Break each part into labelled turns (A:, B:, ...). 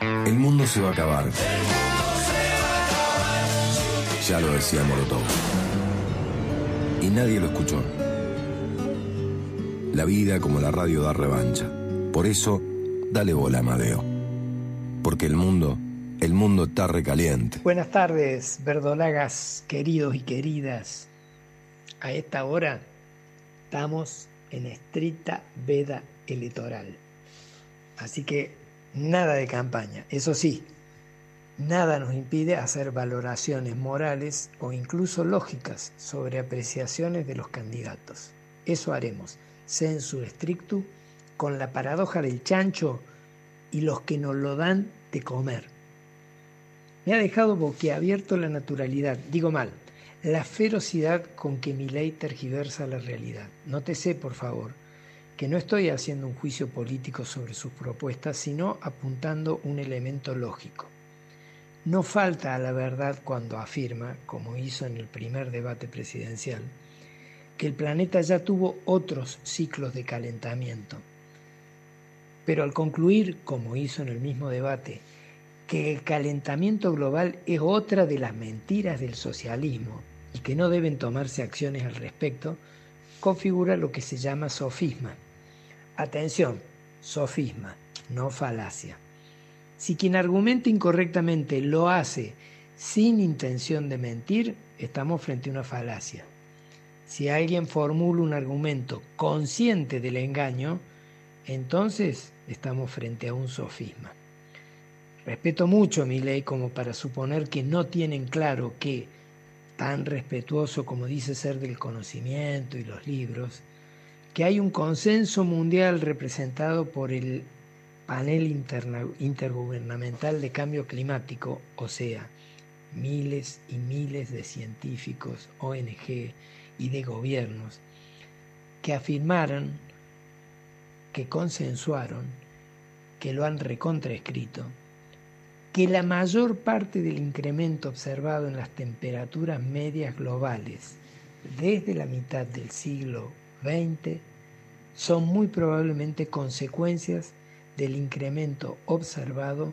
A: El mundo se va a acabar. Ya lo decía Molotov. Y nadie lo escuchó. La vida como la radio da revancha. Por eso, dale bola, Amadeo. Porque el mundo, el mundo está recaliente.
B: Buenas tardes, verdolagas, queridos y queridas. A esta hora estamos en estricta veda electoral. Así que nada de campaña. Eso sí, nada nos impide hacer valoraciones morales o incluso lógicas sobre apreciaciones de los candidatos. Eso haremos, sensu strictu, con la paradoja del chancho y los que nos lo dan de comer. Me ha dejado boquiabierto la naturalidad, digo mal, la ferocidad con que mi ley tergiversa la realidad. Nótese, por favor, que no estoy haciendo un juicio político sobre sus propuestas, sino apuntando un elemento lógico. No falta a la verdad cuando afirma, como hizo en el primer debate presidencial, que el planeta ya tuvo otros ciclos de calentamiento. Pero al concluir, como hizo en el mismo debate, que el calentamiento global es otra de las mentiras del socialismo y que no deben tomarse acciones al respecto, configura lo que se llama sofisma. Atención, sofisma, no falacia. Si quien argumenta incorrectamente lo hace sin intención de mentir, estamos frente a una falacia. Si alguien formula un argumento consciente del engaño, entonces estamos frente a un sofisma. Respeto mucho mi ley como para suponer que no tienen claro que, tan respetuoso como dice ser del conocimiento y los libros, que hay un consenso mundial representado por el panel intergubernamental de cambio climático, o sea, miles y miles de científicos, ONG y de gobiernos, que afirmaron, que consensuaron, que lo han recontraescrito, que la mayor parte del incremento observado en las temperaturas medias globales desde la mitad del siglo 20 son muy probablemente consecuencias del incremento observado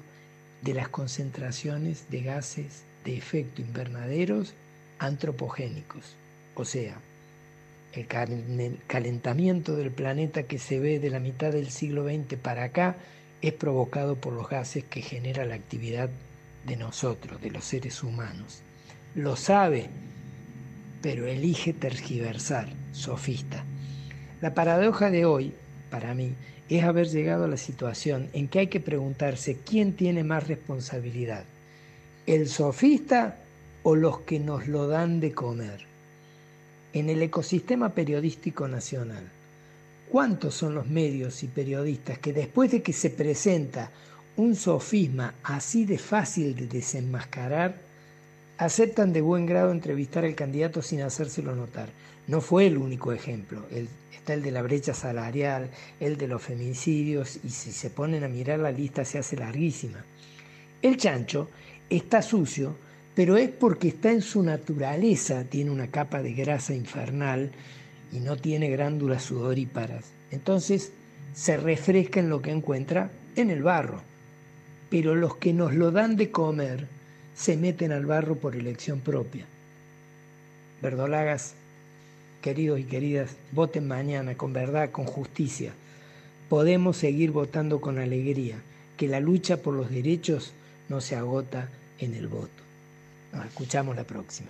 B: de las concentraciones de gases de efecto invernaderos antropogénicos, o sea, el calentamiento del planeta que se ve de la mitad del siglo XX para acá es provocado por los gases que genera la actividad de nosotros, de los seres humanos. Lo sabe, pero elige tergiversar, sofista. La paradoja de hoy, para mí, es haber llegado a la situación en que hay que preguntarse quién tiene más responsabilidad, el sofista o los que nos lo dan de comer. En el ecosistema periodístico nacional, ¿cuántos son los medios y periodistas que después de que se presenta un sofisma así de fácil de desenmascarar, aceptan de buen grado entrevistar al candidato sin hacérselo notar? No fue el único ejemplo. está el de la brecha salarial, el de los femicidios, y si se ponen a mirar la lista se hace larguísima. El chancho está sucio, pero es porque está en su naturaleza, tiene una capa de grasa infernal y no tiene glándulas sudoríparas. Entonces se refresca en lo que encuentra en el barro. Pero los que nos lo dan de comer se meten al barro por elección propia. Verdolagas, queridos y queridas, voten mañana con verdad, con justicia. Podemos seguir votando con alegría, que la lucha por los derechos no se agota en el voto. Nos escuchamos la próxima.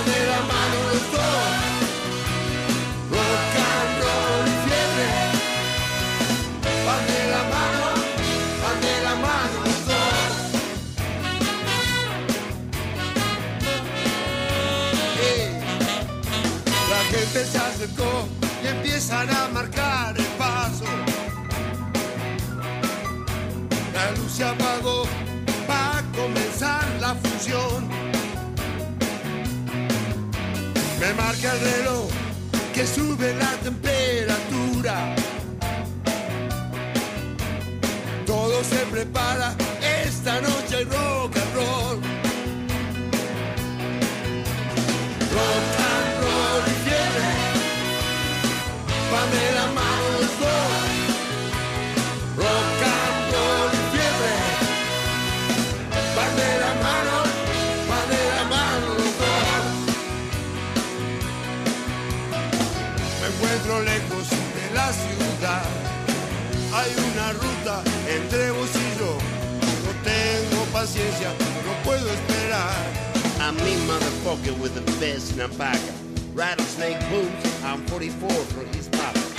C: Pane la mano del dos, tocando el cierre, pan de la mano, panel. La gente se acercó y empiezan a marcar el paso. La luz se apagó para comenzar la fusión. Me marca el reloj que sube la temperatura. Todo se prepara, esta noche hay rock Hay una ruta entre vos y yo. No tengo paciencia, no puedo esperar.
D: I'm me motherfucker with the best in a pack. Rattlesnake boots, I'm 44 for his pop.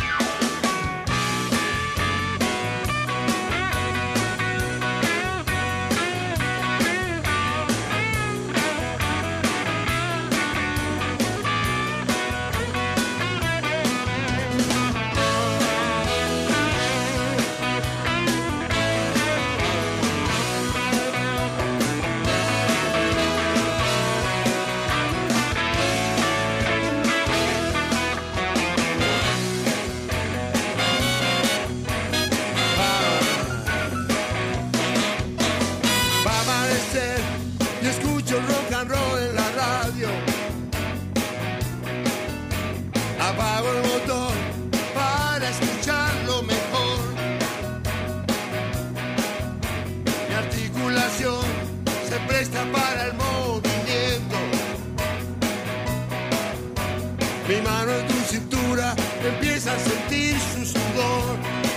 C: para escucharlo mejor. Mi articulación se presta para el movimiento. Mi mano en tu cintura empieza a sentir su sudor.